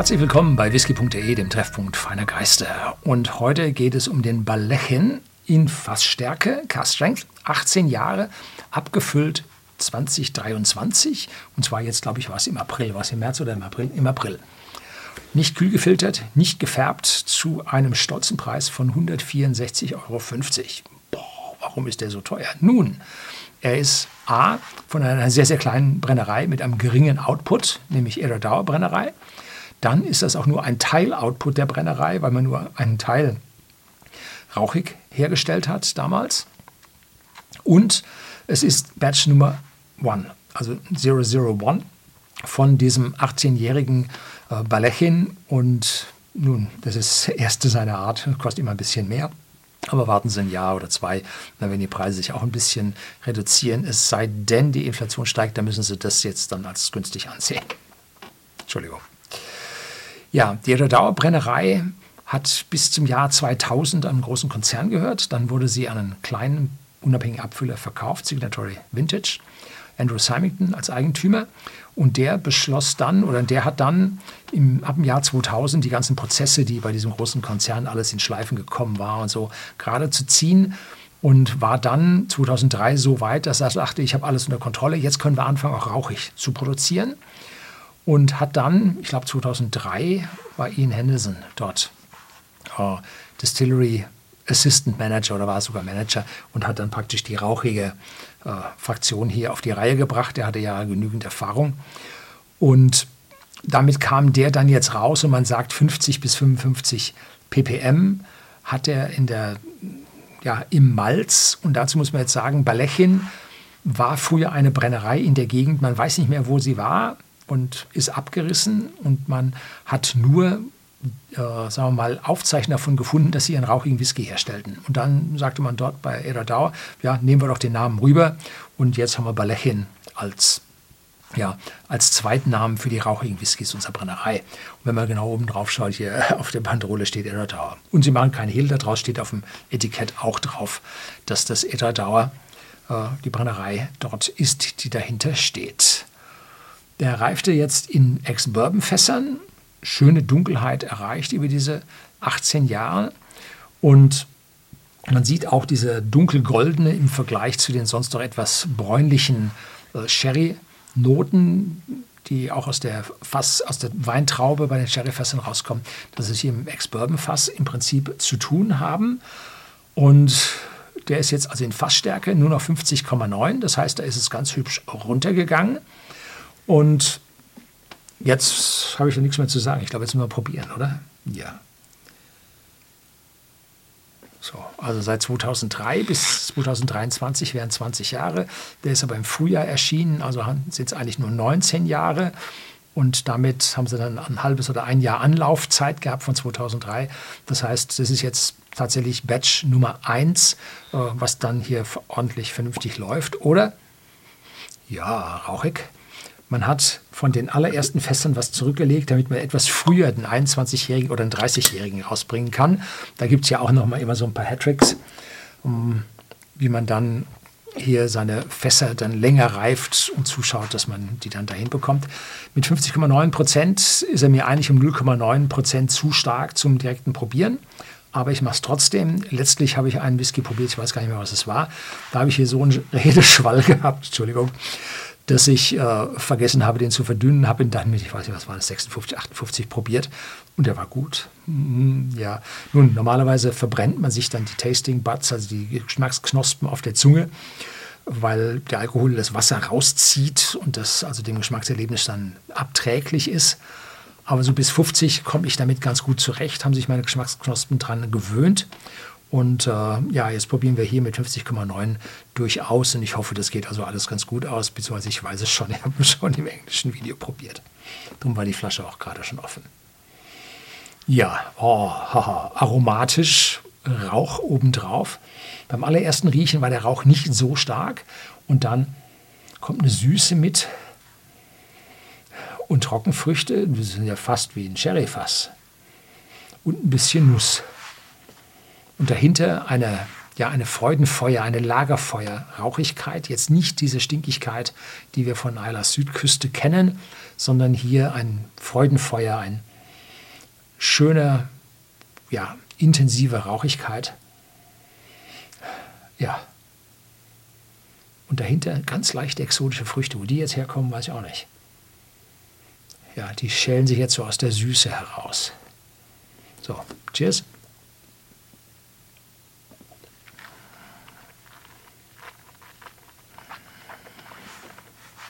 Herzlich willkommen bei whisky.de, dem Treffpunkt feiner Geister. Und heute geht es um den Balechin in Fassstärke, Cast Strength, 18 Jahre, abgefüllt 2023. Und zwar jetzt, glaube ich, war es im April. War es im März oder im April? Im April. Nicht kühl gefiltert, nicht gefärbt, zu einem stolzen Preis von 164,50 Euro. Boah, warum ist der so teuer? Nun, er ist A, von einer sehr, sehr kleinen Brennerei mit einem geringen Output, nämlich Erodauer Brennerei. Dann ist das auch nur ein Teil-Output der Brennerei, weil man nur einen Teil rauchig hergestellt hat damals. Und es ist Batch Nummer 1, also 001 von diesem 18-jährigen äh, Balechin. Und nun, das ist das erste seiner Art, kostet immer ein bisschen mehr. Aber warten Sie ein Jahr oder zwei, dann werden die Preise sich auch ein bisschen reduzieren. Es sei denn, die Inflation steigt, dann müssen Sie das jetzt dann als günstig ansehen. Entschuldigung. Ja, die Redauer Brennerei hat bis zum Jahr 2000 einem großen Konzern gehört. Dann wurde sie an einen kleinen unabhängigen Abfüller verkauft, Signatory Vintage. Andrew Symington als Eigentümer. Und der beschloss dann, oder der hat dann im, ab dem Jahr 2000 die ganzen Prozesse, die bei diesem großen Konzern alles in Schleifen gekommen war und so, gerade zu ziehen. Und war dann 2003 so weit, dass er dachte, ich habe alles unter Kontrolle, jetzt können wir anfangen, auch rauchig zu produzieren. Und hat dann, ich glaube 2003, war Ian Henderson dort uh, Distillery Assistant Manager oder war sogar Manager und hat dann praktisch die rauchige äh, Fraktion hier auf die Reihe gebracht. Er hatte ja genügend Erfahrung. Und damit kam der dann jetzt raus und man sagt 50 bis 55 ppm hat er in der, ja, im Malz. Und dazu muss man jetzt sagen, Balechin war früher eine Brennerei in der Gegend. Man weiß nicht mehr, wo sie war und ist abgerissen. Und man hat nur äh, sagen wir mal, Aufzeichner davon gefunden, dass sie einen rauchigen Whisky herstellten. Und dann sagte man dort bei Eradauer, ja, nehmen wir doch den Namen rüber und jetzt haben wir Balechin als, ja, als Zweitnamen für die rauchigen Whiskys unserer Brennerei. Und wenn man genau oben drauf schaut, hier auf der Bandrolle steht Eradauer. Und sie machen keine Hehl, daraus steht auf dem Etikett auch drauf, dass das Eradauer äh, die Brennerei dort ist, die dahinter steht. Der reifte jetzt in Ex-Bourbon-Fässern schöne Dunkelheit erreicht über diese 18 Jahre. Und man sieht auch diese dunkelgoldene im Vergleich zu den sonst noch etwas bräunlichen äh, Sherry-Noten, die auch aus der Fass, aus der Weintraube bei den Sherryfässern rauskommen, dass es hier im Ex-Bourbon-Fass im Prinzip zu tun haben. Und der ist jetzt also in Fassstärke nur noch 50,9. Das heißt, da ist es ganz hübsch runtergegangen. Und Jetzt habe ich ja nichts mehr zu sagen. Ich glaube, jetzt müssen wir probieren, oder? Ja. So, also seit 2003 bis 2023 wären 20 Jahre. Der ist aber im Frühjahr erschienen, also sind es eigentlich nur 19 Jahre. Und damit haben sie dann ein halbes oder ein Jahr Anlaufzeit gehabt von 2003. Das heißt, das ist jetzt tatsächlich Batch Nummer 1, äh, was dann hier ordentlich vernünftig läuft. Oder, ja, rauchig, man hat von den allerersten Fässern was zurückgelegt, damit man etwas früher den 21-Jährigen oder den 30-Jährigen rausbringen kann. Da gibt es ja auch noch mal immer so ein paar Hattricks, um, wie man dann hier seine Fässer dann länger reift und zuschaut, dass man die dann dahin bekommt. Mit 50,9 Prozent ist er mir eigentlich um 0,9 Prozent zu stark zum direkten Probieren. Aber ich mache es trotzdem. Letztlich habe ich einen Whisky probiert, ich weiß gar nicht mehr, was es war. Da habe ich hier so einen Redeschwall gehabt, Entschuldigung dass ich äh, vergessen habe, den zu verdünnen, habe ihn dann mit, ich weiß nicht, was war das, 56, 58 probiert und der war gut. Mm, ja, nun, normalerweise verbrennt man sich dann die Tasting Buds, also die Geschmacksknospen auf der Zunge, weil der Alkohol das Wasser rauszieht und das also dem Geschmackserlebnis dann abträglich ist. Aber so bis 50 komme ich damit ganz gut zurecht, haben sich meine Geschmacksknospen dran gewöhnt. Und äh, ja, jetzt probieren wir hier mit 50,9 durchaus und ich hoffe, das geht also alles ganz gut aus, beziehungsweise ich weiß es schon, ich habe es schon im englischen Video probiert. Darum war die Flasche auch gerade schon offen. Ja, oh, haha, aromatisch, Rauch obendrauf. Beim allerersten Riechen war der Rauch nicht so stark und dann kommt eine Süße mit und Trockenfrüchte, die sind ja fast wie ein Sherryfass und ein bisschen Nuss und dahinter eine, ja, eine Freudenfeuer, eine Lagerfeuer, Rauchigkeit, jetzt nicht diese Stinkigkeit, die wir von Eiler Südküste kennen, sondern hier ein Freudenfeuer, ein schöne, ja, intensive Rauchigkeit. Ja. Und dahinter ganz leichte exotische Früchte. Wo die jetzt herkommen, weiß ich auch nicht. Ja, die schälen sich jetzt so aus der Süße heraus. So, cheers.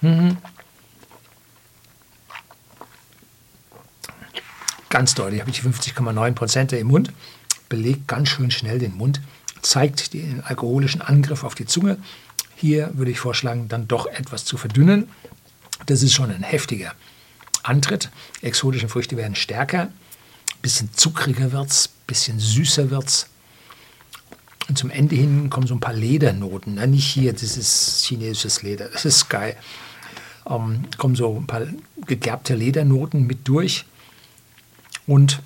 Mhm. Ganz deutlich habe ich die 50,9 Prozent im Mund, belegt ganz schön schnell den Mund, zeigt den alkoholischen Angriff auf die Zunge. Hier würde ich vorschlagen, dann doch etwas zu verdünnen. Das ist schon ein heftiger Antritt. Exotische Früchte werden stärker, bisschen zuckriger wird es, bisschen süßer wird es. Und zum Ende hin kommen so ein paar Ledernoten. Na, nicht hier, das ist chinesisches Leder, das ist geil ähm, kommen so ein paar gegerbte Ledernoten mit durch und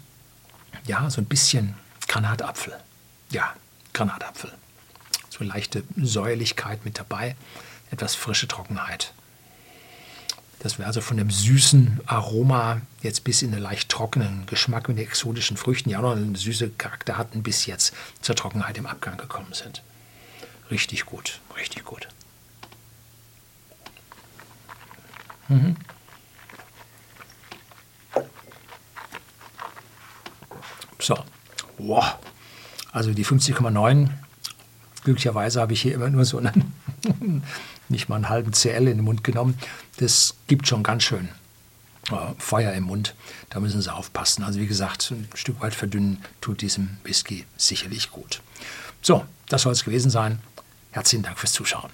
ja, so ein bisschen Granatapfel. Ja, Granatapfel. So leichte Säuerlichkeit mit dabei, etwas frische Trockenheit. Das wäre also von dem süßen Aroma jetzt bis in den leicht trockenen Geschmack mit den exotischen Früchten, die auch noch einen süßen Charakter hatten, bis jetzt zur Trockenheit im Abgang gekommen sind. Richtig gut, richtig gut. Mhm. So, wow. Also die 50,9. Glücklicherweise habe ich hier immer nur so einen, nicht mal einen halben CL in den Mund genommen. Das gibt schon ganz schön äh, Feuer im Mund. Da müssen Sie aufpassen. Also wie gesagt, ein Stück weit verdünnen tut diesem Whisky sicherlich gut. So, das soll es gewesen sein. Herzlichen Dank fürs Zuschauen.